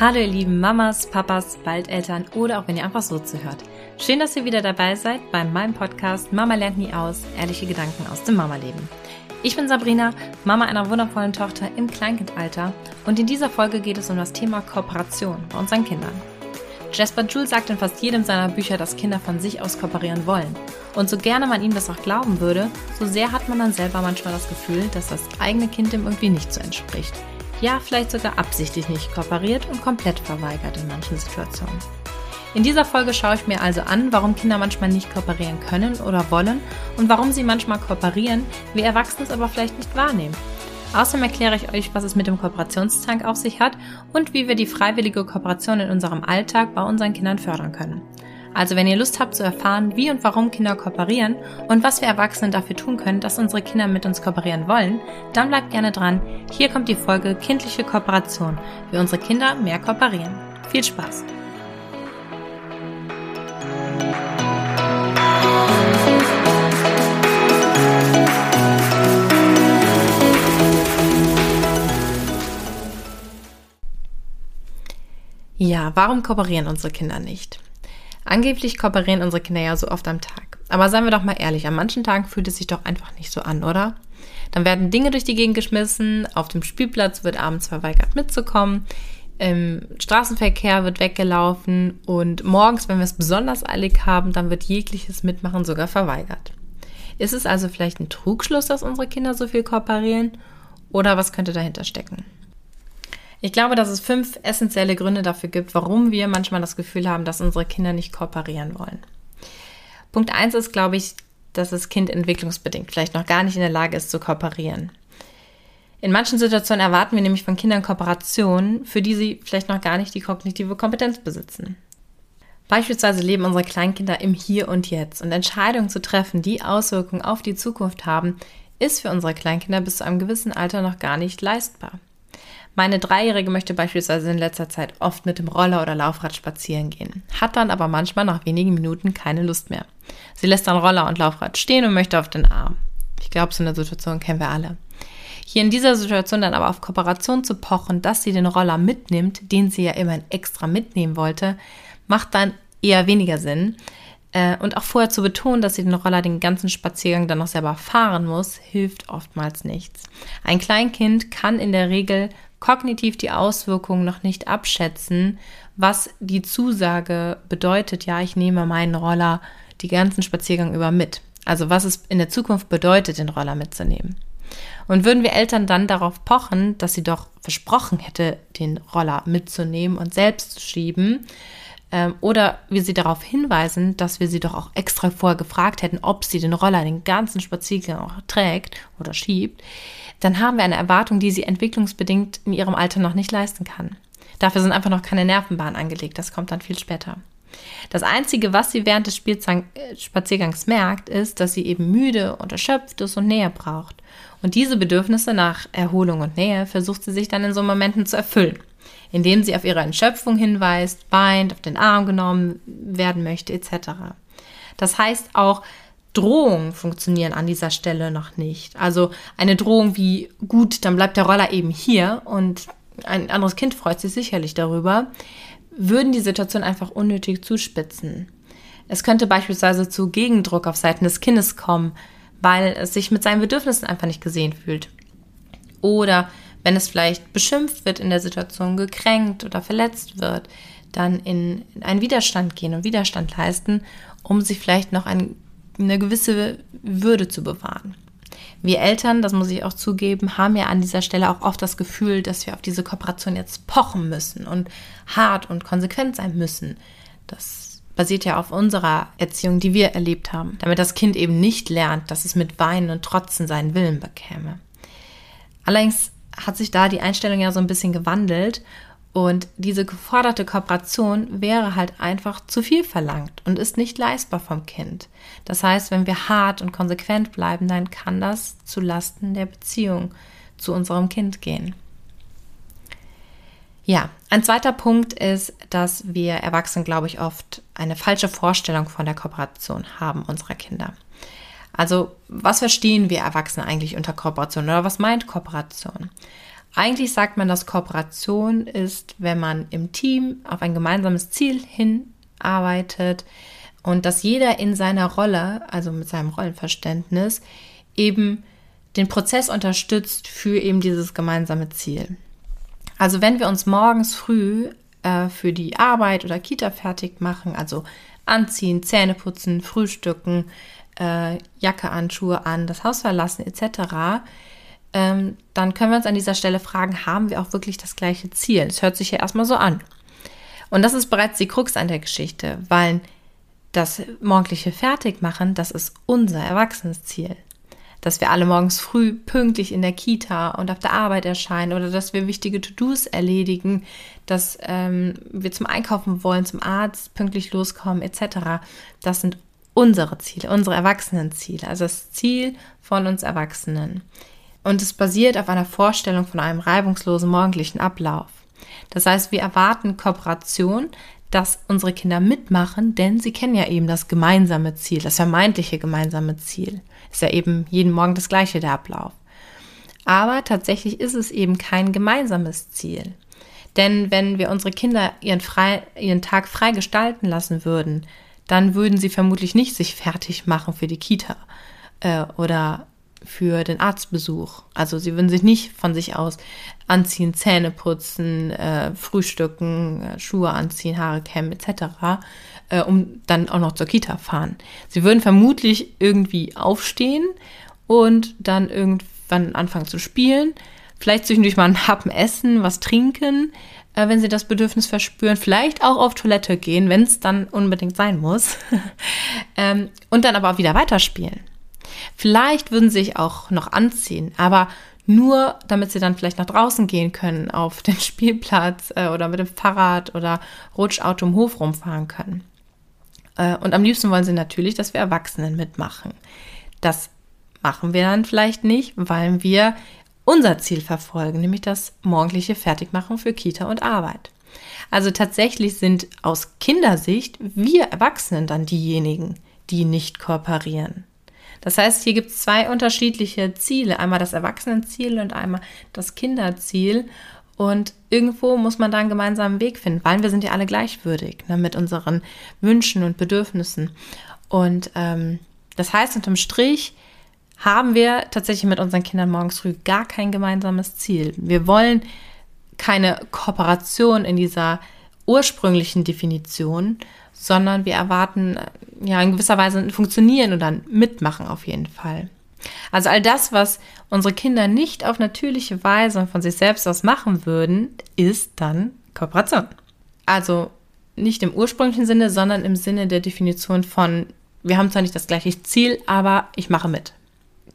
Hallo ihr lieben Mamas, Papas, bald Eltern oder auch wenn ihr einfach so zuhört. Schön, dass ihr wieder dabei seid bei meinem Podcast Mama lernt nie aus, ehrliche Gedanken aus dem Mama-Leben. Ich bin Sabrina, Mama einer wundervollen Tochter im Kleinkindalter und in dieser Folge geht es um das Thema Kooperation bei unseren Kindern. Jasper Jules sagt in fast jedem seiner Bücher, dass Kinder von sich aus kooperieren wollen. Und so gerne man ihm das auch glauben würde, so sehr hat man dann selber manchmal das Gefühl, dass das eigene Kind dem irgendwie nicht so entspricht ja vielleicht sogar absichtlich nicht kooperiert und komplett verweigert in manchen Situationen. In dieser Folge schaue ich mir also an, warum Kinder manchmal nicht kooperieren können oder wollen und warum sie manchmal kooperieren, wir Erwachsene es aber vielleicht nicht wahrnehmen. Außerdem erkläre ich euch, was es mit dem Kooperationstank auf sich hat und wie wir die freiwillige Kooperation in unserem Alltag bei unseren Kindern fördern können. Also wenn ihr Lust habt zu erfahren, wie und warum Kinder kooperieren und was wir Erwachsene dafür tun können, dass unsere Kinder mit uns kooperieren wollen, dann bleibt gerne dran. Hier kommt die Folge Kindliche Kooperation, wie unsere Kinder mehr kooperieren. Viel Spaß! Ja, warum kooperieren unsere Kinder nicht? Angeblich kooperieren unsere Kinder ja so oft am Tag. Aber seien wir doch mal ehrlich, an manchen Tagen fühlt es sich doch einfach nicht so an, oder? Dann werden Dinge durch die Gegend geschmissen, auf dem Spielplatz wird abends verweigert mitzukommen, im Straßenverkehr wird weggelaufen und morgens, wenn wir es besonders eilig haben, dann wird jegliches Mitmachen sogar verweigert. Ist es also vielleicht ein Trugschluss, dass unsere Kinder so viel kooperieren? Oder was könnte dahinter stecken? Ich glaube, dass es fünf essentielle Gründe dafür gibt, warum wir manchmal das Gefühl haben, dass unsere Kinder nicht kooperieren wollen. Punkt eins ist, glaube ich, dass das Kind entwicklungsbedingt vielleicht noch gar nicht in der Lage ist zu kooperieren. In manchen Situationen erwarten wir nämlich von Kindern Kooperation, für die sie vielleicht noch gar nicht die kognitive Kompetenz besitzen. Beispielsweise leben unsere Kleinkinder im Hier und Jetzt und Entscheidungen zu treffen, die Auswirkungen auf die Zukunft haben, ist für unsere Kleinkinder bis zu einem gewissen Alter noch gar nicht leistbar. Meine Dreijährige möchte beispielsweise in letzter Zeit oft mit dem Roller oder Laufrad spazieren gehen, hat dann aber manchmal nach wenigen Minuten keine Lust mehr. Sie lässt dann Roller und Laufrad stehen und möchte auf den Arm. Ich glaube, so eine Situation kennen wir alle. Hier in dieser Situation dann aber auf Kooperation zu pochen, dass sie den Roller mitnimmt, den sie ja immerhin extra mitnehmen wollte, macht dann eher weniger Sinn. Äh, und auch vorher zu betonen, dass sie den Roller den ganzen Spaziergang dann noch selber fahren muss, hilft oftmals nichts. Ein Kleinkind kann in der Regel kognitiv die Auswirkungen noch nicht abschätzen, was die Zusage bedeutet, ja, ich nehme meinen Roller die ganzen Spaziergang über mit. Also was es in der Zukunft bedeutet, den Roller mitzunehmen. Und würden wir Eltern dann darauf pochen, dass sie doch versprochen hätte, den Roller mitzunehmen und selbst zu schieben, oder wir sie darauf hinweisen, dass wir sie doch auch extra vorher gefragt hätten, ob sie den Roller den ganzen Spaziergang auch trägt oder schiebt, dann haben wir eine Erwartung, die sie entwicklungsbedingt in ihrem Alter noch nicht leisten kann. Dafür sind einfach noch keine Nervenbahnen angelegt, das kommt dann viel später. Das Einzige, was sie während des äh, Spaziergangs merkt, ist, dass sie eben müde und erschöpft ist und Nähe braucht. Und diese Bedürfnisse nach Erholung und Nähe versucht sie sich dann in so Momenten zu erfüllen, indem sie auf ihre Entschöpfung hinweist, weint, auf den Arm genommen werden möchte, etc. Das heißt auch, Drohungen funktionieren an dieser Stelle noch nicht. Also eine Drohung wie, gut, dann bleibt der Roller eben hier und ein anderes Kind freut sich sicherlich darüber, würden die Situation einfach unnötig zuspitzen. Es könnte beispielsweise zu Gegendruck auf Seiten des Kindes kommen, weil es sich mit seinen Bedürfnissen einfach nicht gesehen fühlt. Oder wenn es vielleicht beschimpft wird in der Situation, gekränkt oder verletzt wird, dann in, einen Widerstand gehen und Widerstand leisten, um sich vielleicht noch ein eine gewisse Würde zu bewahren. Wir Eltern, das muss ich auch zugeben, haben ja an dieser Stelle auch oft das Gefühl, dass wir auf diese Kooperation jetzt pochen müssen und hart und konsequent sein müssen. Das basiert ja auf unserer Erziehung, die wir erlebt haben, damit das Kind eben nicht lernt, dass es mit Weinen und Trotzen seinen Willen bekäme. Allerdings hat sich da die Einstellung ja so ein bisschen gewandelt und diese geforderte Kooperation wäre halt einfach zu viel verlangt und ist nicht leistbar vom Kind. Das heißt, wenn wir hart und konsequent bleiben, dann kann das zu Lasten der Beziehung zu unserem Kind gehen. Ja, ein zweiter Punkt ist, dass wir Erwachsenen, glaube ich, oft eine falsche Vorstellung von der Kooperation haben unserer Kinder. Also, was verstehen wir Erwachsene eigentlich unter Kooperation oder was meint Kooperation? Eigentlich sagt man, dass Kooperation ist, wenn man im Team auf ein gemeinsames Ziel hinarbeitet und dass jeder in seiner Rolle, also mit seinem Rollenverständnis, eben den Prozess unterstützt für eben dieses gemeinsame Ziel. Also wenn wir uns morgens früh äh, für die Arbeit oder Kita fertig machen, also anziehen, Zähne putzen, frühstücken, äh, Jacke an, Schuhe an, das Haus verlassen etc., ähm, dann können wir uns an dieser Stelle fragen, haben wir auch wirklich das gleiche Ziel? Es hört sich ja erstmal so an. Und das ist bereits die Krux an der Geschichte, weil das morgendliche Fertigmachen, das ist unser Erwachsenenziel. Dass wir alle morgens früh pünktlich in der Kita und auf der Arbeit erscheinen oder dass wir wichtige To-Dos erledigen, dass ähm, wir zum Einkaufen wollen, zum Arzt pünktlich loskommen etc. Das sind unsere Ziele, unsere Erwachsenenziele, also das Ziel von uns Erwachsenen. Und es basiert auf einer Vorstellung von einem reibungslosen morgendlichen Ablauf. Das heißt, wir erwarten Kooperation, dass unsere Kinder mitmachen, denn sie kennen ja eben das gemeinsame Ziel, das vermeintliche gemeinsame Ziel. Ist ja eben jeden Morgen das gleiche der Ablauf. Aber tatsächlich ist es eben kein gemeinsames Ziel. Denn wenn wir unsere Kinder ihren, frei, ihren Tag frei gestalten lassen würden, dann würden sie vermutlich nicht sich fertig machen für die Kita äh, oder für den Arztbesuch. Also sie würden sich nicht von sich aus anziehen, Zähne putzen, äh, frühstücken, äh, Schuhe anziehen, Haare kämmen etc., äh, um dann auch noch zur Kita fahren. Sie würden vermutlich irgendwie aufstehen und dann irgendwann anfangen zu spielen, vielleicht zwischendurch mal einen Happen essen, was trinken, äh, wenn sie das Bedürfnis verspüren, vielleicht auch auf Toilette gehen, wenn es dann unbedingt sein muss, ähm, und dann aber auch wieder weiterspielen. Vielleicht würden sie sich auch noch anziehen, aber nur damit sie dann vielleicht nach draußen gehen können, auf den Spielplatz äh, oder mit dem Fahrrad oder Rutschauto im Hof rumfahren können. Äh, und am liebsten wollen sie natürlich, dass wir Erwachsenen mitmachen. Das machen wir dann vielleicht nicht, weil wir unser Ziel verfolgen, nämlich das morgendliche Fertigmachen für Kita und Arbeit. Also tatsächlich sind aus Kindersicht wir Erwachsenen dann diejenigen, die nicht kooperieren. Das heißt, hier gibt es zwei unterschiedliche Ziele. Einmal das Erwachsenenziel und einmal das Kinderziel. Und irgendwo muss man da einen gemeinsamen Weg finden, weil wir sind ja alle gleichwürdig ne, mit unseren Wünschen und Bedürfnissen. Und ähm, das heißt, unterm Strich haben wir tatsächlich mit unseren Kindern morgens früh gar kein gemeinsames Ziel. Wir wollen keine Kooperation in dieser ursprünglichen Definition, sondern wir erwarten ja in gewisser Weise ein Funktionieren und dann Mitmachen auf jeden Fall. Also all das, was unsere Kinder nicht auf natürliche Weise von sich selbst aus machen würden, ist dann Kooperation. Also nicht im ursprünglichen Sinne, sondern im Sinne der Definition von, wir haben zwar nicht das gleiche Ziel, aber ich mache mit.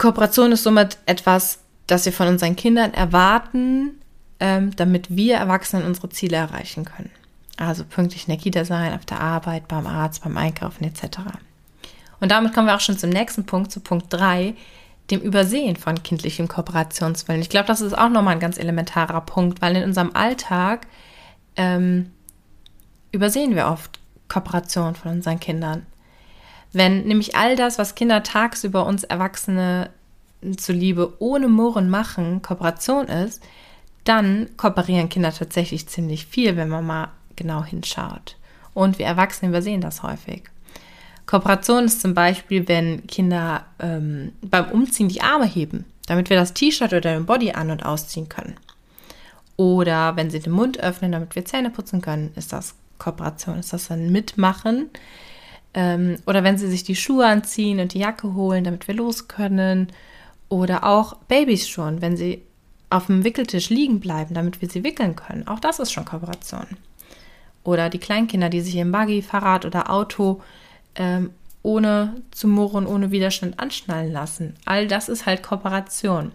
Kooperation ist somit etwas, das wir von unseren Kindern erwarten, ähm, damit wir Erwachsenen unsere Ziele erreichen können. Also pünktlich in der Kita sein, auf der Arbeit, beim Arzt, beim Einkaufen etc. Und damit kommen wir auch schon zum nächsten Punkt, zu Punkt 3, dem Übersehen von kindlichem Kooperationswillen. Ich glaube, das ist auch nochmal ein ganz elementarer Punkt, weil in unserem Alltag ähm, übersehen wir oft Kooperation von unseren Kindern. Wenn nämlich all das, was Kinder tagsüber uns Erwachsene zuliebe ohne Murren machen, Kooperation ist, dann kooperieren Kinder tatsächlich ziemlich viel, wenn man mal genau hinschaut. Und wir Erwachsene übersehen das häufig. Kooperation ist zum Beispiel, wenn Kinder ähm, beim Umziehen die Arme heben, damit wir das T-Shirt oder den Body an- und ausziehen können. Oder wenn sie den Mund öffnen, damit wir Zähne putzen können, ist das Kooperation, ist das ein Mitmachen. Ähm, oder wenn sie sich die Schuhe anziehen und die Jacke holen, damit wir los können. Oder auch Babys schon, wenn sie auf dem Wickeltisch liegen bleiben, damit wir sie wickeln können. Auch das ist schon Kooperation. Oder die Kleinkinder, die sich im Buggy, Fahrrad oder Auto ähm, ohne zu murren, ohne Widerstand anschnallen lassen. All das ist halt Kooperation.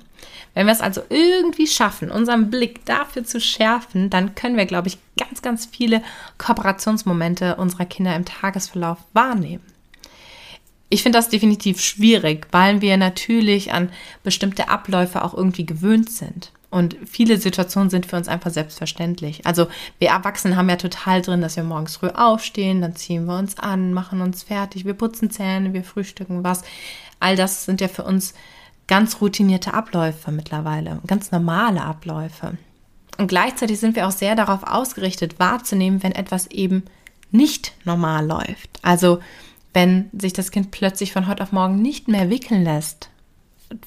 Wenn wir es also irgendwie schaffen, unseren Blick dafür zu schärfen, dann können wir, glaube ich, ganz, ganz viele Kooperationsmomente unserer Kinder im Tagesverlauf wahrnehmen. Ich finde das definitiv schwierig, weil wir natürlich an bestimmte Abläufe auch irgendwie gewöhnt sind. Und viele Situationen sind für uns einfach selbstverständlich. Also wir Erwachsenen haben ja total drin, dass wir morgens früh aufstehen, dann ziehen wir uns an, machen uns fertig, wir putzen Zähne, wir frühstücken was. All das sind ja für uns ganz routinierte Abläufe mittlerweile, ganz normale Abläufe. Und gleichzeitig sind wir auch sehr darauf ausgerichtet, wahrzunehmen, wenn etwas eben nicht normal läuft. Also wenn sich das Kind plötzlich von heute auf morgen nicht mehr wickeln lässt,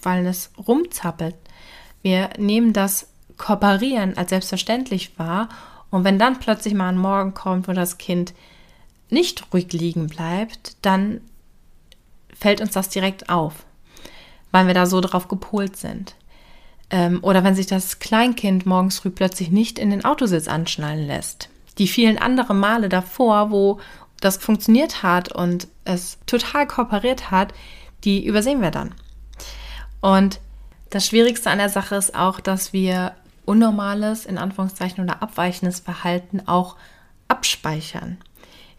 weil es rumzappelt. Wir nehmen das Kooperieren als selbstverständlich wahr und wenn dann plötzlich mal ein Morgen kommt, wo das Kind nicht ruhig liegen bleibt, dann fällt uns das direkt auf, weil wir da so drauf gepolt sind. Ähm, oder wenn sich das Kleinkind morgens früh plötzlich nicht in den Autositz anschnallen lässt. Die vielen anderen Male davor, wo das funktioniert hat und es total kooperiert hat, die übersehen wir dann. Und das Schwierigste an der Sache ist auch, dass wir unnormales, in Anführungszeichen oder abweichendes Verhalten auch abspeichern.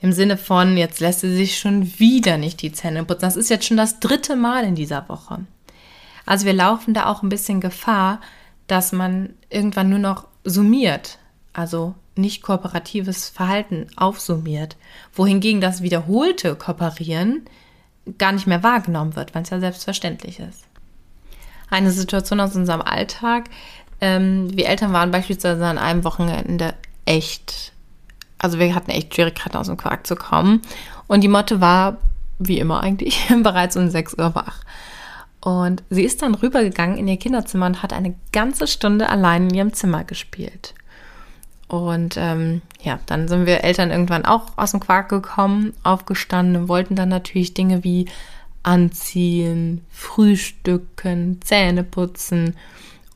Im Sinne von, jetzt lässt sie sich schon wieder nicht die Zähne putzen. Das ist jetzt schon das dritte Mal in dieser Woche. Also wir laufen da auch ein bisschen Gefahr, dass man irgendwann nur noch summiert, also nicht kooperatives Verhalten aufsummiert, wohingegen das wiederholte Kooperieren gar nicht mehr wahrgenommen wird, weil es ja selbstverständlich ist. Eine Situation aus unserem Alltag. Ähm, wir Eltern waren beispielsweise an einem Wochenende echt, also wir hatten echt Schwierigkeiten aus dem Quark zu kommen. Und die Motte war, wie immer eigentlich, bereits um 6 Uhr wach. Und sie ist dann rübergegangen in ihr Kinderzimmer und hat eine ganze Stunde allein in ihrem Zimmer gespielt. Und ähm, ja, dann sind wir Eltern irgendwann auch aus dem Quark gekommen, aufgestanden und wollten dann natürlich Dinge wie anziehen, frühstücken, Zähne putzen.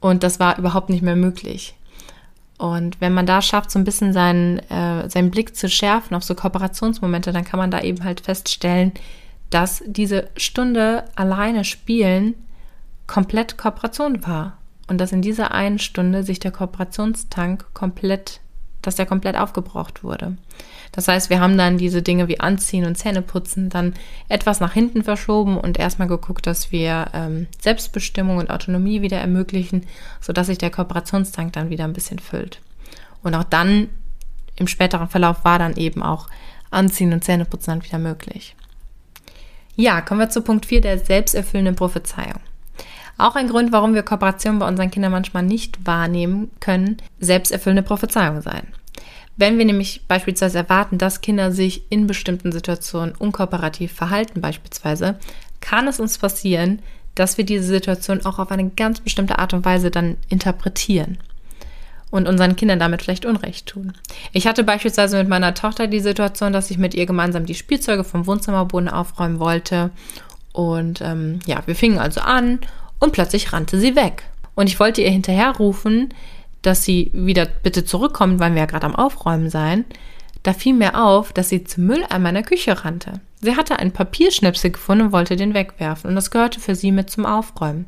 Und das war überhaupt nicht mehr möglich. Und wenn man da schafft, so ein bisschen seinen, äh, seinen Blick zu schärfen auf so Kooperationsmomente, dann kann man da eben halt feststellen, dass diese Stunde alleine spielen komplett Kooperation war. Und dass in dieser einen Stunde sich der Kooperationstank komplett dass der komplett aufgebraucht wurde. Das heißt, wir haben dann diese Dinge wie Anziehen und Zähneputzen dann etwas nach hinten verschoben und erstmal geguckt, dass wir ähm, Selbstbestimmung und Autonomie wieder ermöglichen, sodass sich der Kooperationstank dann wieder ein bisschen füllt. Und auch dann im späteren Verlauf war dann eben auch Anziehen und Zähneputzen dann wieder möglich. Ja, kommen wir zu Punkt 4 der selbsterfüllenden Prophezeiung. Auch ein Grund, warum wir Kooperation bei unseren Kindern manchmal nicht wahrnehmen können, selbsterfüllende Prophezeiung sein. Wenn wir nämlich beispielsweise erwarten, dass Kinder sich in bestimmten Situationen unkooperativ verhalten beispielsweise, kann es uns passieren, dass wir diese Situation auch auf eine ganz bestimmte Art und Weise dann interpretieren und unseren Kindern damit vielleicht Unrecht tun. Ich hatte beispielsweise mit meiner Tochter die Situation, dass ich mit ihr gemeinsam die Spielzeuge vom Wohnzimmerboden aufräumen wollte. Und ähm, ja, wir fingen also an und plötzlich rannte sie weg. Und ich wollte ihr hinterherrufen, dass sie wieder bitte zurückkommt, weil wir ja gerade am Aufräumen seien. Da fiel mir auf, dass sie zum Mülleimer in der Küche rannte. Sie hatte einen Papierschnipsel gefunden und wollte den wegwerfen. Und das gehörte für sie mit zum Aufräumen.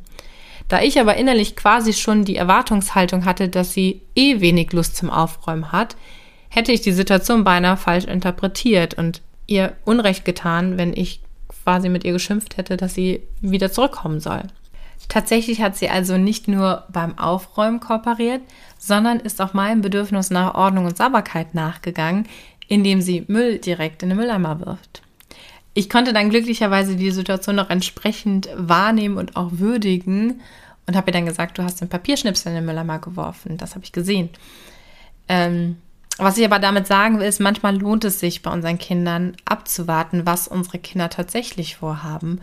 Da ich aber innerlich quasi schon die Erwartungshaltung hatte, dass sie eh wenig Lust zum Aufräumen hat, hätte ich die Situation beinahe falsch interpretiert und ihr Unrecht getan, wenn ich quasi mit ihr geschimpft hätte, dass sie wieder zurückkommen soll. Tatsächlich hat sie also nicht nur beim Aufräumen kooperiert, sondern ist auch meinem Bedürfnis nach Ordnung und Sauberkeit nachgegangen, indem sie Müll direkt in den Mülleimer wirft. Ich konnte dann glücklicherweise die Situation noch entsprechend wahrnehmen und auch würdigen und habe ihr dann gesagt, du hast den Papierschnipsel in den Mülleimer geworfen. Das habe ich gesehen. Ähm, was ich aber damit sagen will, ist, manchmal lohnt es sich bei unseren Kindern abzuwarten, was unsere Kinder tatsächlich vorhaben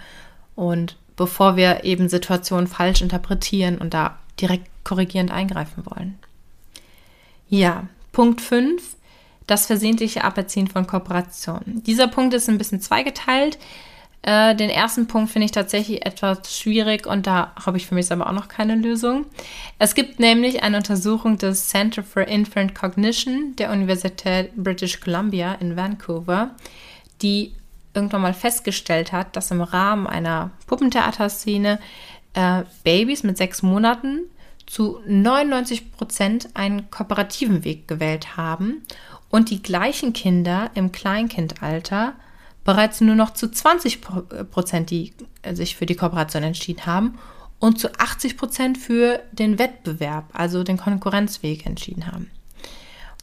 und bevor wir eben Situationen falsch interpretieren und da direkt korrigierend eingreifen wollen. Ja, Punkt 5, das versehentliche Aberziehen von Kooperationen. Dieser Punkt ist ein bisschen zweigeteilt. Äh, den ersten Punkt finde ich tatsächlich etwas schwierig und da habe ich für mich aber auch noch keine Lösung. Es gibt nämlich eine Untersuchung des Center for Infant Cognition der Universität British Columbia in Vancouver, die irgendwann mal festgestellt hat, dass im Rahmen einer Puppentheaterszene äh, Babys mit sechs Monaten zu 99 Prozent einen kooperativen Weg gewählt haben und die gleichen Kinder im Kleinkindalter bereits nur noch zu 20 Prozent, die äh, sich für die Kooperation entschieden haben und zu 80 Prozent für den Wettbewerb, also den Konkurrenzweg entschieden haben.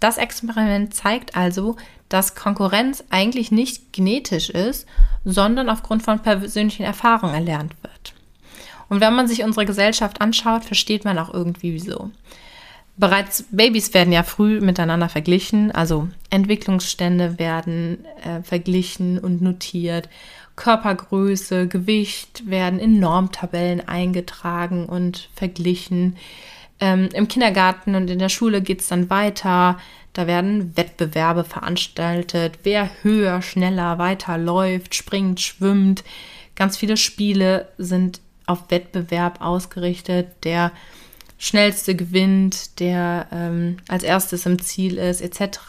Das Experiment zeigt also, dass Konkurrenz eigentlich nicht genetisch ist, sondern aufgrund von persönlichen Erfahrungen erlernt wird. Und wenn man sich unsere Gesellschaft anschaut, versteht man auch irgendwie wieso. Bereits Babys werden ja früh miteinander verglichen, also Entwicklungsstände werden äh, verglichen und notiert. Körpergröße, Gewicht werden in Normtabellen eingetragen und verglichen. Ähm, Im Kindergarten und in der Schule geht es dann weiter. Da werden Wettbewerbe veranstaltet, wer höher, schneller, weiter läuft, springt, schwimmt. Ganz viele Spiele sind auf Wettbewerb ausgerichtet. Der schnellste gewinnt, der ähm, als erstes im Ziel ist, etc.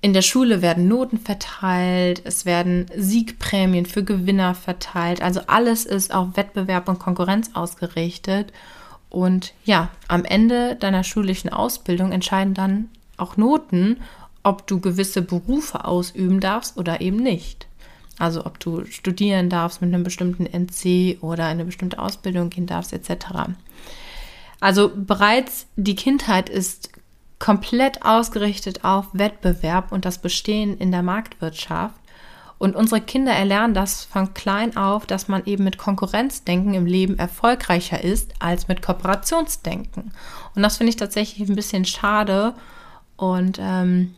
In der Schule werden Noten verteilt, es werden Siegprämien für Gewinner verteilt. Also alles ist auf Wettbewerb und Konkurrenz ausgerichtet. Und ja, am Ende deiner schulischen Ausbildung entscheiden dann auch Noten, ob du gewisse Berufe ausüben darfst oder eben nicht. Also ob du studieren darfst mit einem bestimmten NC oder eine bestimmte Ausbildung gehen darfst, etc. Also bereits die Kindheit ist komplett ausgerichtet auf Wettbewerb und das Bestehen in der Marktwirtschaft. Und unsere Kinder erlernen das von klein auf, dass man eben mit Konkurrenzdenken im Leben erfolgreicher ist als mit Kooperationsdenken. Und das finde ich tatsächlich ein bisschen schade. Und ähm,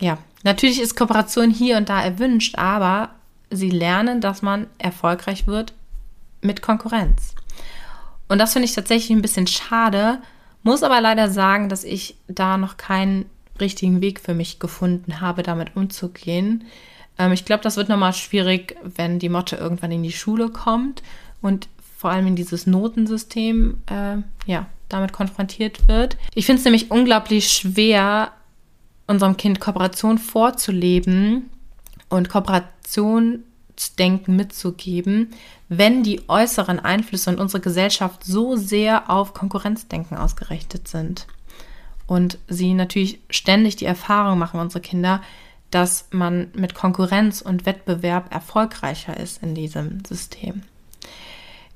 ja, natürlich ist Kooperation hier und da erwünscht, aber sie lernen, dass man erfolgreich wird mit Konkurrenz. Und das finde ich tatsächlich ein bisschen schade, muss aber leider sagen, dass ich da noch keinen richtigen Weg für mich gefunden habe, damit umzugehen. Ähm, ich glaube, das wird nochmal schwierig, wenn die Motte irgendwann in die Schule kommt und vor allem in dieses Notensystem, äh, ja, damit konfrontiert wird. Ich finde es nämlich unglaublich schwer, unserem Kind Kooperation vorzuleben und Kooperation Denken mitzugeben, wenn die äußeren Einflüsse in unserer Gesellschaft so sehr auf Konkurrenzdenken ausgerichtet sind. Und sie natürlich ständig die Erfahrung machen, unsere Kinder, dass man mit Konkurrenz und Wettbewerb erfolgreicher ist in diesem System.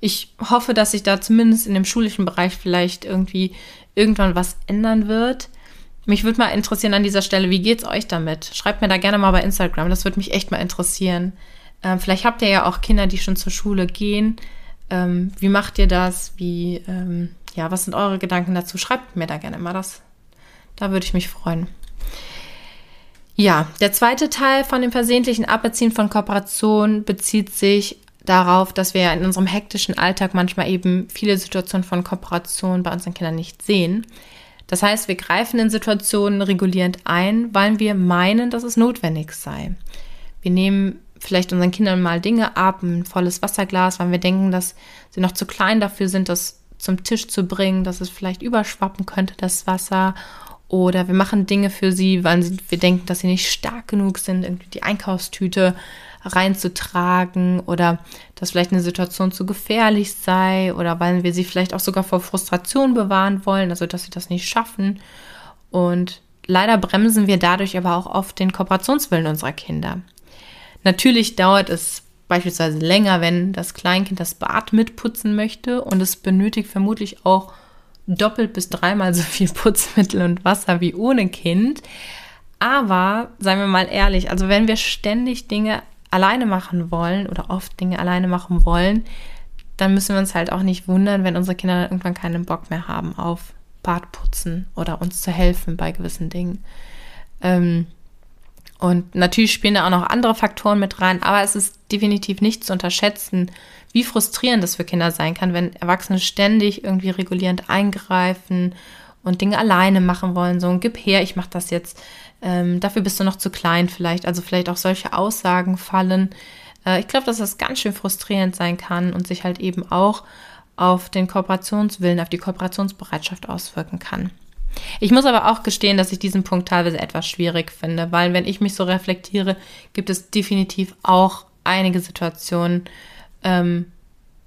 Ich hoffe, dass sich da zumindest in dem schulischen Bereich vielleicht irgendwie irgendwann was ändern wird. Mich würde mal interessieren an dieser Stelle, wie geht's euch damit? Schreibt mir da gerne mal bei Instagram, das würde mich echt mal interessieren. Ähm, vielleicht habt ihr ja auch Kinder, die schon zur Schule gehen. Ähm, wie macht ihr das? Wie, ähm, ja, was sind eure Gedanken dazu? Schreibt mir da gerne mal das. Da würde ich mich freuen. Ja, der zweite Teil von dem versehentlichen Aberziehen von Kooperation bezieht sich darauf, dass wir in unserem hektischen Alltag manchmal eben viele Situationen von Kooperation bei unseren Kindern nicht sehen. Das heißt, wir greifen in Situationen regulierend ein, weil wir meinen, dass es notwendig sei. Wir nehmen vielleicht unseren Kindern mal Dinge ab, ein volles Wasserglas, weil wir denken, dass sie noch zu klein dafür sind, das zum Tisch zu bringen, dass es vielleicht überschwappen könnte, das Wasser. Oder wir machen Dinge für sie, weil wir denken, dass sie nicht stark genug sind, irgendwie die Einkaufstüte reinzutragen oder dass vielleicht eine Situation zu gefährlich sei oder weil wir sie vielleicht auch sogar vor Frustration bewahren wollen, also dass sie das nicht schaffen. Und leider bremsen wir dadurch aber auch oft den Kooperationswillen unserer Kinder. Natürlich dauert es beispielsweise länger, wenn das Kleinkind das Bad mitputzen möchte und es benötigt vermutlich auch doppelt bis dreimal so viel Putzmittel und Wasser wie ohne Kind. Aber seien wir mal ehrlich, also wenn wir ständig Dinge alleine machen wollen oder oft Dinge alleine machen wollen, dann müssen wir uns halt auch nicht wundern, wenn unsere Kinder irgendwann keinen Bock mehr haben auf Badputzen oder uns zu helfen bei gewissen Dingen. Ähm, und natürlich spielen da auch noch andere Faktoren mit rein, aber es ist definitiv nicht zu unterschätzen, wie frustrierend das für Kinder sein kann, wenn Erwachsene ständig irgendwie regulierend eingreifen und Dinge alleine machen wollen. So, gib her, ich mach das jetzt. Ähm, dafür bist du noch zu klein vielleicht. Also vielleicht auch solche Aussagen fallen. Äh, ich glaube, dass das ganz schön frustrierend sein kann und sich halt eben auch auf den Kooperationswillen, auf die Kooperationsbereitschaft auswirken kann. Ich muss aber auch gestehen, dass ich diesen Punkt teilweise etwas schwierig finde, weil wenn ich mich so reflektiere, gibt es definitiv auch einige Situationen, ähm,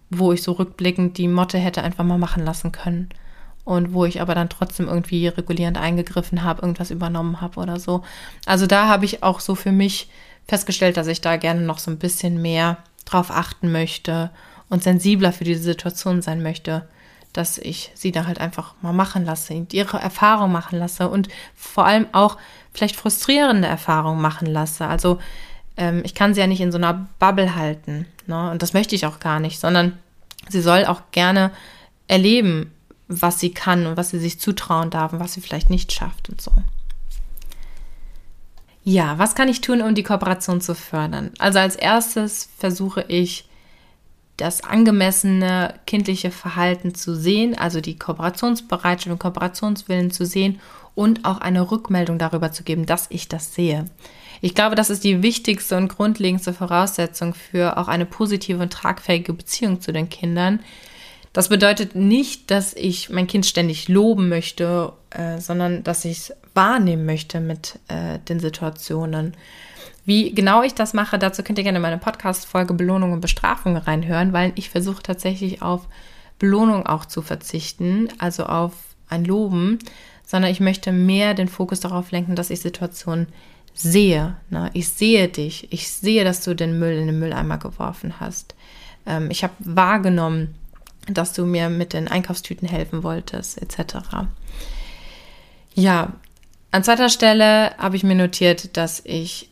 wo ich so rückblickend die Motte hätte einfach mal machen lassen können. Und wo ich aber dann trotzdem irgendwie regulierend eingegriffen habe, irgendwas übernommen habe oder so. Also da habe ich auch so für mich festgestellt, dass ich da gerne noch so ein bisschen mehr drauf achten möchte und sensibler für diese Situation sein möchte dass ich sie da halt einfach mal machen lasse, ihre Erfahrung machen lasse und vor allem auch vielleicht frustrierende Erfahrungen machen lasse. Also ähm, ich kann sie ja nicht in so einer Bubble halten. Ne? Und das möchte ich auch gar nicht, sondern Sie soll auch gerne erleben, was sie kann und was sie sich zutrauen darf und was sie vielleicht nicht schafft und so. Ja, was kann ich tun, um die Kooperation zu fördern? Also als erstes versuche ich, das angemessene kindliche Verhalten zu sehen, also die Kooperationsbereitschaft und Kooperationswillen zu sehen und auch eine Rückmeldung darüber zu geben, dass ich das sehe. Ich glaube, das ist die wichtigste und grundlegendste Voraussetzung für auch eine positive und tragfähige Beziehung zu den Kindern. Das bedeutet nicht, dass ich mein Kind ständig loben möchte, äh, sondern dass ich es wahrnehmen möchte mit äh, den Situationen. Wie genau ich das mache, dazu könnt ihr gerne meine Podcast-Folge Belohnung und Bestrafung reinhören, weil ich versuche tatsächlich auf Belohnung auch zu verzichten, also auf ein Loben, sondern ich möchte mehr den Fokus darauf lenken, dass ich Situationen sehe. Ne? Ich sehe dich. Ich sehe, dass du den Müll in den Mülleimer geworfen hast. Ähm, ich habe wahrgenommen, dass du mir mit den Einkaufstüten helfen wolltest, etc. Ja, an zweiter Stelle habe ich mir notiert, dass ich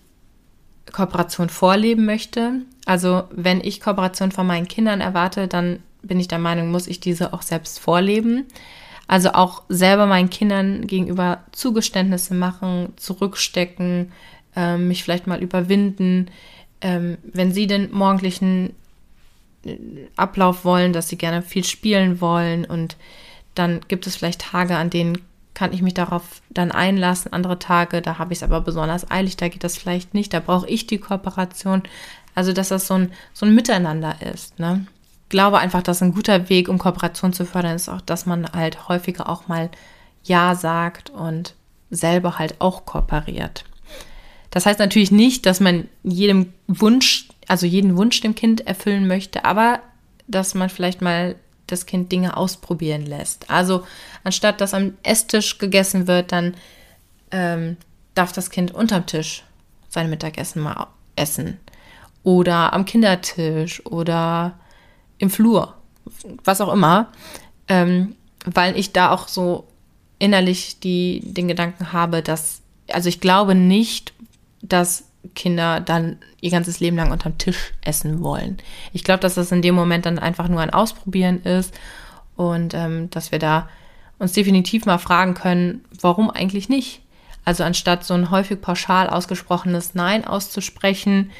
Kooperation vorleben möchte. Also wenn ich Kooperation von meinen Kindern erwarte, dann bin ich der Meinung, muss ich diese auch selbst vorleben. Also auch selber meinen Kindern gegenüber Zugeständnisse machen, zurückstecken, äh, mich vielleicht mal überwinden. Ähm, wenn sie den morgendlichen äh, Ablauf wollen, dass sie gerne viel spielen wollen und dann gibt es vielleicht Tage, an denen kann ich mich darauf dann einlassen. Andere Tage, da habe ich es aber besonders eilig, da geht das vielleicht nicht. Da brauche ich die Kooperation. Also, dass das so ein, so ein Miteinander ist. Ne? glaube einfach, dass ein guter Weg, um Kooperation zu fördern, ist auch, dass man halt häufiger auch mal Ja sagt und selber halt auch kooperiert. Das heißt natürlich nicht, dass man jedem Wunsch, also jeden Wunsch dem Kind erfüllen möchte, aber dass man vielleicht mal das Kind Dinge ausprobieren lässt. Also anstatt dass am Esstisch gegessen wird, dann ähm, darf das Kind unterm Tisch sein Mittagessen mal essen. Oder am Kindertisch oder im Flur, was auch immer, ähm, weil ich da auch so innerlich die, den Gedanken habe, dass, also ich glaube nicht, dass Kinder dann ihr ganzes Leben lang unterm Tisch essen wollen. Ich glaube, dass das in dem Moment dann einfach nur ein Ausprobieren ist und ähm, dass wir da uns definitiv mal fragen können, warum eigentlich nicht? Also anstatt so ein häufig pauschal ausgesprochenes Nein auszusprechen,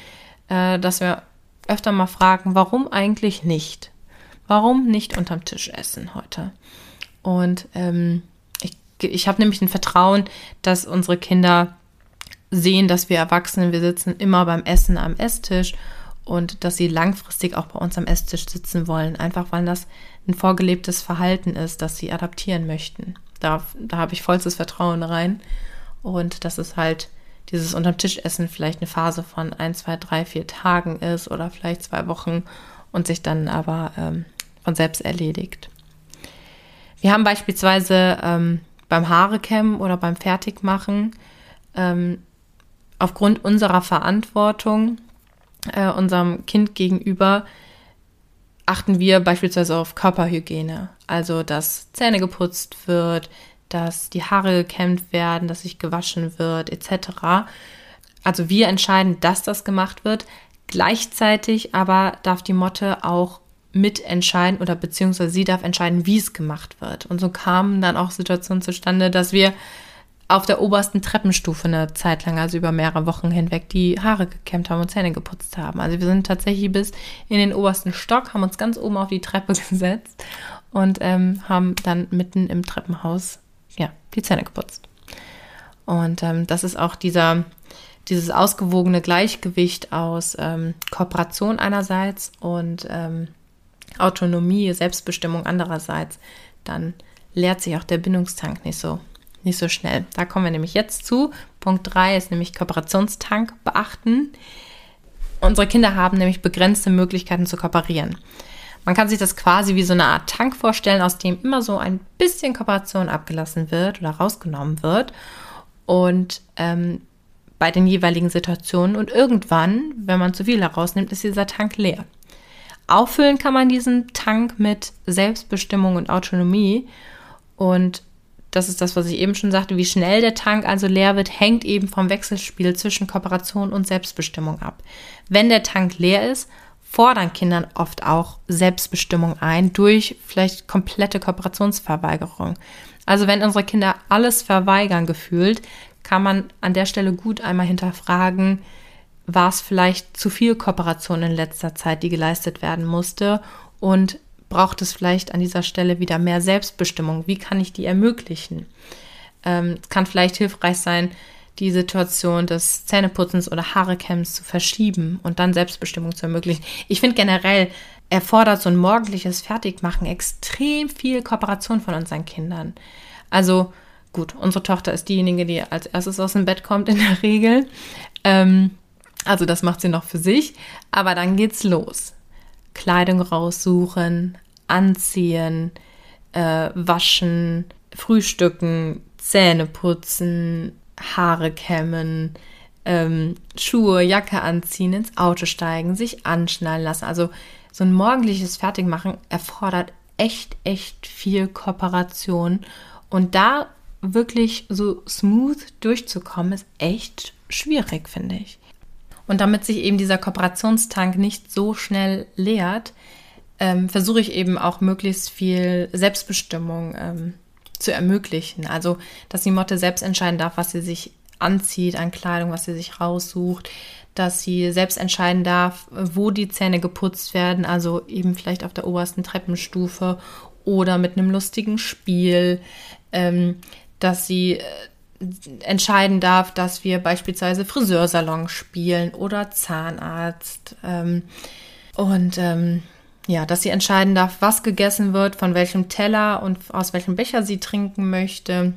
äh, dass wir öfter mal fragen, warum eigentlich nicht? Warum nicht unterm Tisch essen heute? Und ähm, ich, ich habe nämlich ein Vertrauen, dass unsere Kinder sehen, dass wir Erwachsenen, wir sitzen immer beim Essen am Esstisch und dass sie langfristig auch bei uns am Esstisch sitzen wollen, einfach weil das ein vorgelebtes Verhalten ist, das sie adaptieren möchten. Da, da habe ich vollstes Vertrauen rein. Und das ist halt dieses unterm Tisch essen vielleicht eine Phase von ein, zwei, drei, vier Tagen ist oder vielleicht zwei Wochen und sich dann aber ähm, von selbst erledigt. Wir haben beispielsweise ähm, beim Haarekämmen oder beim Fertigmachen ähm, aufgrund unserer Verantwortung äh, unserem Kind gegenüber achten wir beispielsweise auf Körperhygiene. Also, dass Zähne geputzt wird, dass die Haare gekämmt werden, dass sich gewaschen wird, etc. Also wir entscheiden, dass das gemacht wird. Gleichzeitig aber darf die Motte auch mitentscheiden oder beziehungsweise sie darf entscheiden, wie es gemacht wird. Und so kamen dann auch Situationen zustande, dass wir auf der obersten Treppenstufe eine Zeit lang, also über mehrere Wochen hinweg, die Haare gekämmt haben und Zähne geputzt haben. Also wir sind tatsächlich bis in den obersten Stock, haben uns ganz oben auf die Treppe gesetzt und ähm, haben dann mitten im Treppenhaus ja, die Zähne geputzt. Und ähm, das ist auch dieser, dieses ausgewogene Gleichgewicht aus ähm, Kooperation einerseits und ähm, Autonomie, Selbstbestimmung andererseits. Dann leert sich auch der Bindungstank nicht so, nicht so schnell. Da kommen wir nämlich jetzt zu. Punkt 3 ist nämlich Kooperationstank beachten. Unsere Kinder haben nämlich begrenzte Möglichkeiten zu kooperieren. Man kann sich das quasi wie so eine Art Tank vorstellen, aus dem immer so ein bisschen Kooperation abgelassen wird oder rausgenommen wird. Und ähm, bei den jeweiligen Situationen und irgendwann, wenn man zu viel herausnimmt, ist dieser Tank leer. Auffüllen kann man diesen Tank mit Selbstbestimmung und Autonomie. Und das ist das, was ich eben schon sagte, wie schnell der Tank also leer wird, hängt eben vom Wechselspiel zwischen Kooperation und Selbstbestimmung ab. Wenn der Tank leer ist, fordern Kindern oft auch Selbstbestimmung ein durch vielleicht komplette Kooperationsverweigerung. Also wenn unsere Kinder alles verweigern gefühlt, kann man an der Stelle gut einmal hinterfragen, war es vielleicht zu viel Kooperation in letzter Zeit, die geleistet werden musste und braucht es vielleicht an dieser Stelle wieder mehr Selbstbestimmung? Wie kann ich die ermöglichen? Ähm, es kann vielleicht hilfreich sein, die Situation des Zähneputzens oder Haarekämms zu verschieben und dann Selbstbestimmung zu ermöglichen. Ich finde generell erfordert so ein morgendliches Fertigmachen extrem viel Kooperation von unseren Kindern. Also gut, unsere Tochter ist diejenige, die als erstes aus dem Bett kommt in der Regel. Ähm, also das macht sie noch für sich. Aber dann geht's los. Kleidung raussuchen, anziehen, äh, waschen, frühstücken, Zähne putzen, Haare kämmen, ähm, Schuhe, Jacke anziehen, ins Auto steigen, sich anschnallen lassen. Also so ein morgendliches Fertigmachen erfordert echt, echt viel Kooperation. Und da wirklich so smooth durchzukommen, ist echt schwierig, finde ich. Und damit sich eben dieser Kooperationstank nicht so schnell leert, ähm, versuche ich eben auch möglichst viel Selbstbestimmung ähm, zu ermöglichen. Also, dass die Motte selbst entscheiden darf, was sie sich anzieht an Kleidung, was sie sich raussucht, dass sie selbst entscheiden darf, wo die Zähne geputzt werden, also eben vielleicht auf der obersten Treppenstufe oder mit einem lustigen Spiel, ähm, dass sie äh, entscheiden darf, dass wir beispielsweise Friseursalon spielen oder Zahnarzt. Ähm, und ähm, ja, dass sie entscheiden darf, was gegessen wird, von welchem Teller und aus welchem Becher sie trinken möchte.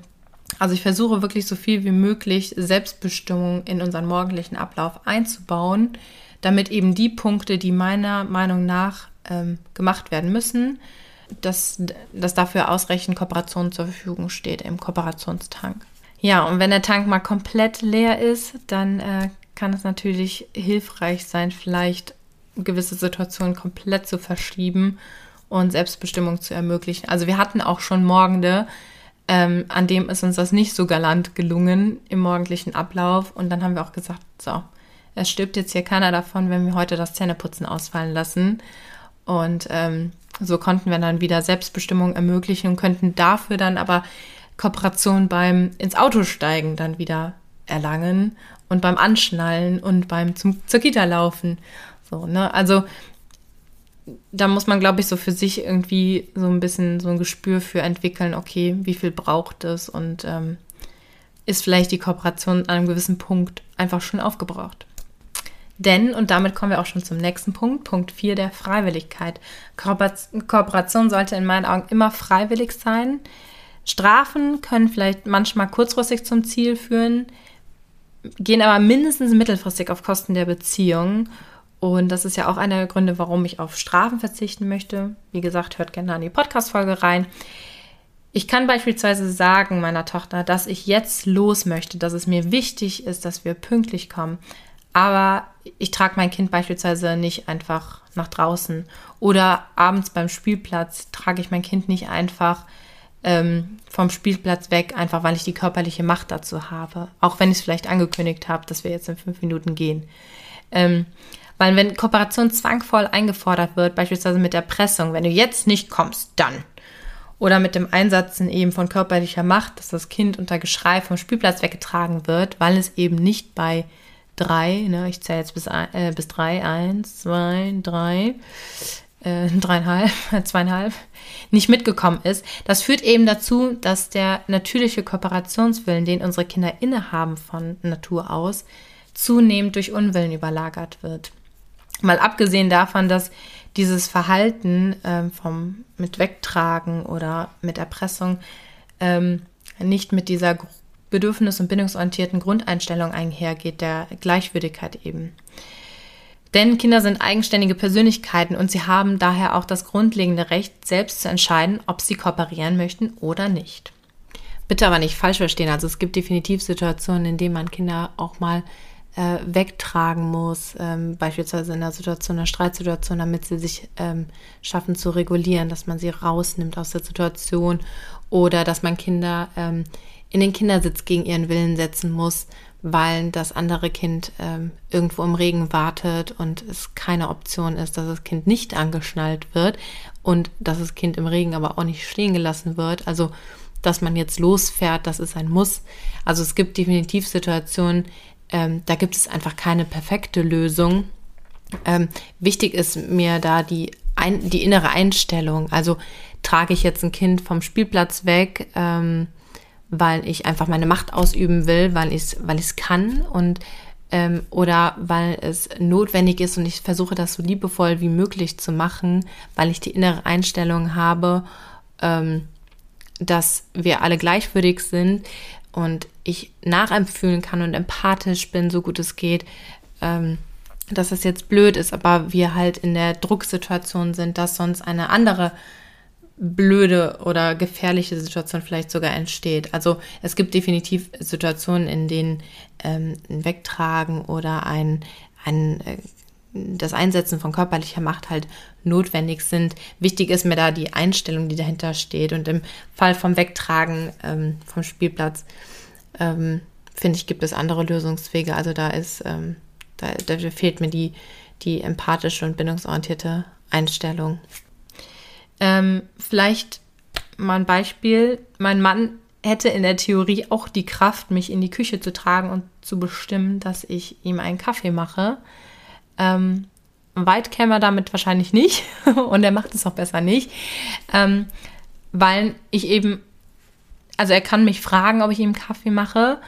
Also ich versuche wirklich so viel wie möglich Selbstbestimmung in unseren morgendlichen Ablauf einzubauen, damit eben die Punkte, die meiner Meinung nach ähm, gemacht werden müssen, dass, dass dafür ausreichend Kooperation zur Verfügung steht im Kooperationstank. Ja, und wenn der Tank mal komplett leer ist, dann äh, kann es natürlich hilfreich sein, vielleicht gewisse Situationen komplett zu verschieben und Selbstbestimmung zu ermöglichen. Also wir hatten auch schon Morgende, ähm, an dem ist uns das nicht so galant gelungen im morgendlichen Ablauf. Und dann haben wir auch gesagt, so, es stirbt jetzt hier keiner davon, wenn wir heute das Zähneputzen ausfallen lassen. Und ähm, so konnten wir dann wieder Selbstbestimmung ermöglichen und könnten dafür dann aber Kooperation beim ins Auto steigen dann wieder erlangen und beim Anschnallen und beim zum, zur Kita laufen. So, ne? Also da muss man, glaube ich, so für sich irgendwie so ein bisschen so ein Gespür für entwickeln, okay, wie viel braucht es und ähm, ist vielleicht die Kooperation an einem gewissen Punkt einfach schon aufgebraucht. Denn, und damit kommen wir auch schon zum nächsten Punkt, Punkt 4 der Freiwilligkeit. Kooperation sollte in meinen Augen immer freiwillig sein. Strafen können vielleicht manchmal kurzfristig zum Ziel führen, gehen aber mindestens mittelfristig auf Kosten der Beziehung und das ist ja auch einer der Gründe, warum ich auf Strafen verzichten möchte. Wie gesagt, hört gerne an die Podcast-Folge rein. Ich kann beispielsweise sagen meiner Tochter, dass ich jetzt los möchte, dass es mir wichtig ist, dass wir pünktlich kommen. Aber ich trage mein Kind beispielsweise nicht einfach nach draußen. Oder abends beim Spielplatz trage ich mein Kind nicht einfach ähm, vom Spielplatz weg, einfach weil ich die körperliche Macht dazu habe. Auch wenn ich es vielleicht angekündigt habe, dass wir jetzt in fünf Minuten gehen. Ähm, weil wenn Kooperation zwangvoll eingefordert wird, beispielsweise mit Erpressung, wenn du jetzt nicht kommst, dann. Oder mit dem Einsatzen eben von körperlicher Macht, dass das Kind unter Geschrei vom Spielplatz weggetragen wird, weil es eben nicht bei drei, ne, ich zähle jetzt bis, äh, bis drei, eins, zwei, drei, äh, dreieinhalb, zweieinhalb, nicht mitgekommen ist. Das führt eben dazu, dass der natürliche Kooperationswillen, den unsere Kinder innehaben von Natur aus, zunehmend durch Unwillen überlagert wird. Mal abgesehen davon, dass dieses Verhalten ähm, vom mit Wegtragen oder mit Erpressung ähm, nicht mit dieser bedürfnis- und bindungsorientierten Grundeinstellung einhergeht, der Gleichwürdigkeit eben. Denn Kinder sind eigenständige Persönlichkeiten und sie haben daher auch das grundlegende Recht, selbst zu entscheiden, ob sie kooperieren möchten oder nicht. Bitte aber nicht falsch verstehen. Also es gibt definitiv Situationen, in denen man Kinder auch mal äh, wegtragen muss, ähm, beispielsweise in einer Situation, einer Streitsituation, damit sie sich ähm, schaffen zu regulieren, dass man sie rausnimmt aus der Situation oder dass man Kinder ähm, in den Kindersitz gegen ihren Willen setzen muss, weil das andere Kind ähm, irgendwo im Regen wartet und es keine Option ist, dass das Kind nicht angeschnallt wird und dass das Kind im Regen aber auch nicht stehen gelassen wird. Also, dass man jetzt losfährt, das ist ein Muss. Also es gibt definitiv Situationen, ähm, da gibt es einfach keine perfekte Lösung. Ähm, wichtig ist mir da die, ein, die innere Einstellung. Also trage ich jetzt ein Kind vom Spielplatz weg, ähm, weil ich einfach meine Macht ausüben will, weil ich es weil kann und ähm, oder weil es notwendig ist und ich versuche das so liebevoll wie möglich zu machen, weil ich die innere Einstellung habe, ähm, dass wir alle gleichwürdig sind und ich nachempfühlen kann und empathisch bin, so gut es geht, ähm, dass es jetzt blöd ist, aber wir halt in der Drucksituation sind, dass sonst eine andere blöde oder gefährliche Situation vielleicht sogar entsteht. Also es gibt definitiv Situationen, in denen ähm, ein Wegtragen oder ein, ein äh, das Einsetzen von körperlicher Macht halt notwendig sind. Wichtig ist mir da die Einstellung, die dahinter steht. Und im Fall vom Wegtragen ähm, vom Spielplatz, ähm, finde ich, gibt es andere Lösungswege. Also da ist, ähm, da, da fehlt mir die, die empathische und bindungsorientierte Einstellung. Ähm, vielleicht mal ein Beispiel. Mein Mann hätte in der Theorie auch die Kraft, mich in die Küche zu tragen und zu bestimmen, dass ich ihm einen Kaffee mache. Ähm, weit käme er damit wahrscheinlich nicht und er macht es auch besser nicht, ähm, weil ich eben, also er kann mich fragen, ob ich ihm Kaffee mache,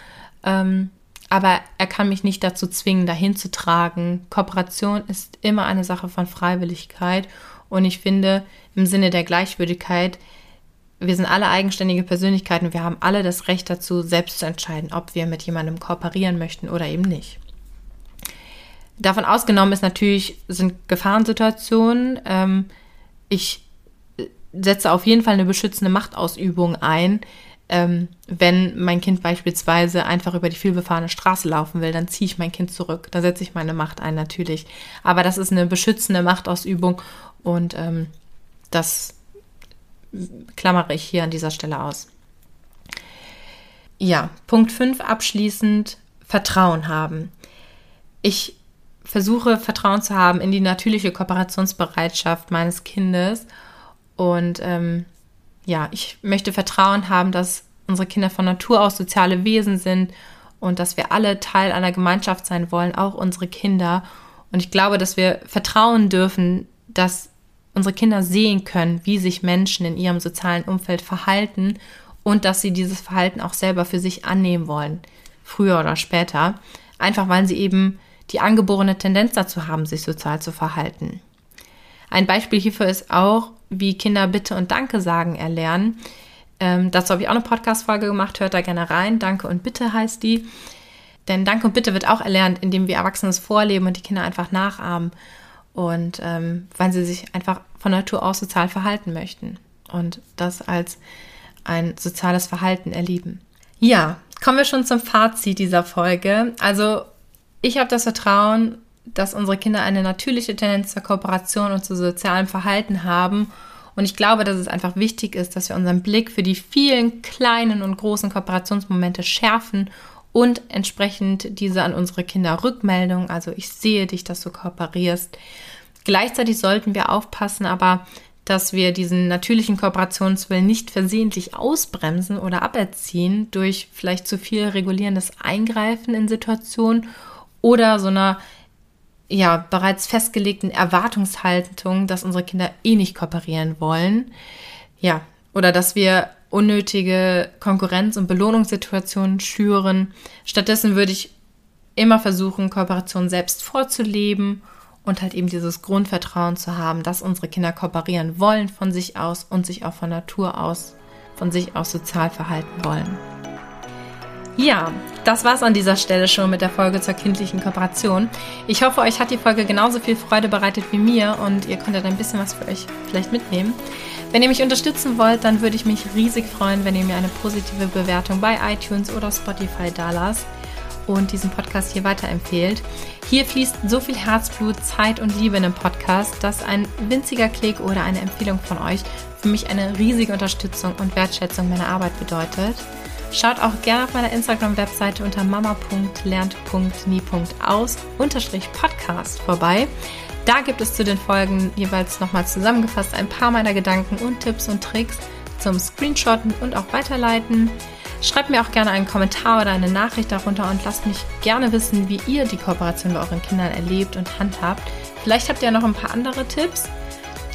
ähm, aber er kann mich nicht dazu zwingen, dahin zu tragen. Kooperation ist immer eine Sache von Freiwilligkeit und ich finde, im Sinne der Gleichwürdigkeit, wir sind alle eigenständige Persönlichkeiten. Wir haben alle das Recht dazu, selbst zu entscheiden, ob wir mit jemandem kooperieren möchten oder eben nicht. Davon ausgenommen ist natürlich, sind Gefahrensituationen. Ähm, ich setze auf jeden Fall eine beschützende Machtausübung ein. Ähm, wenn mein Kind beispielsweise einfach über die vielbefahrene Straße laufen will, dann ziehe ich mein Kind zurück. Da setze ich meine Macht ein, natürlich. Aber das ist eine beschützende Machtausübung und ähm, das klammere ich hier an dieser Stelle aus. Ja, Punkt 5 abschließend, Vertrauen haben. Ich versuche Vertrauen zu haben in die natürliche Kooperationsbereitschaft meines Kindes. Und ähm, ja, ich möchte Vertrauen haben, dass unsere Kinder von Natur aus soziale Wesen sind und dass wir alle Teil einer Gemeinschaft sein wollen, auch unsere Kinder. Und ich glaube, dass wir vertrauen dürfen, dass unsere Kinder sehen können, wie sich Menschen in ihrem sozialen Umfeld verhalten und dass sie dieses Verhalten auch selber für sich annehmen wollen, früher oder später, einfach weil sie eben die angeborene Tendenz dazu haben, sich sozial zu verhalten. Ein Beispiel hierfür ist auch, wie Kinder Bitte und Danke sagen erlernen. Ähm, dazu habe ich auch eine Podcast-Folge gemacht, hört da gerne rein. Danke und Bitte heißt die. Denn Danke und Bitte wird auch erlernt, indem wir Erwachsene es vorleben und die Kinder einfach nachahmen. Und ähm, weil sie sich einfach von Natur aus sozial verhalten möchten und das als ein soziales Verhalten erleben. Ja, kommen wir schon zum Fazit dieser Folge. Also ich habe das Vertrauen, dass unsere Kinder eine natürliche Tendenz zur Kooperation und zu sozialem Verhalten haben. Und ich glaube, dass es einfach wichtig ist, dass wir unseren Blick für die vielen kleinen und großen Kooperationsmomente schärfen und entsprechend diese an unsere Kinder Rückmeldung, also ich sehe dich, dass du kooperierst. Gleichzeitig sollten wir aufpassen, aber dass wir diesen natürlichen Kooperationswillen nicht versehentlich ausbremsen oder aberziehen durch vielleicht zu viel regulierendes Eingreifen in Situationen oder so einer ja bereits festgelegten Erwartungshaltung, dass unsere Kinder eh nicht kooperieren wollen. Ja, oder dass wir unnötige Konkurrenz- und Belohnungssituationen schüren. Stattdessen würde ich immer versuchen, Kooperation selbst vorzuleben und halt eben dieses Grundvertrauen zu haben, dass unsere Kinder kooperieren wollen von sich aus und sich auch von Natur aus, von sich aus sozial verhalten wollen. Ja, das war's an dieser Stelle schon mit der Folge zur kindlichen Kooperation. Ich hoffe, euch hat die Folge genauso viel Freude bereitet wie mir und ihr konntet ein bisschen was für euch vielleicht mitnehmen. Wenn ihr mich unterstützen wollt, dann würde ich mich riesig freuen, wenn ihr mir eine positive Bewertung bei iTunes oder Spotify dalasst und diesen Podcast hier weiterempfehlt. Hier fließt so viel Herzblut, Zeit und Liebe in dem Podcast, dass ein winziger Klick oder eine Empfehlung von euch für mich eine riesige Unterstützung und Wertschätzung meiner Arbeit bedeutet. Schaut auch gerne auf meiner Instagram-Webseite unter mama.lernt.nie.aus Podcast vorbei. Da gibt es zu den Folgen jeweils nochmal zusammengefasst ein paar meiner Gedanken und Tipps und Tricks zum Screenshotten und auch weiterleiten. Schreibt mir auch gerne einen Kommentar oder eine Nachricht darunter und lasst mich gerne wissen, wie ihr die Kooperation bei euren Kindern erlebt und handhabt. Vielleicht habt ihr ja noch ein paar andere Tipps.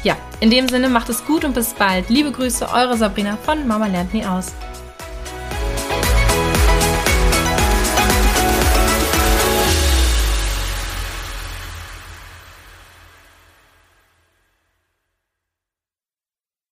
Ja, in dem Sinne macht es gut und bis bald. Liebe Grüße, eure Sabrina von Mama lernt nie aus.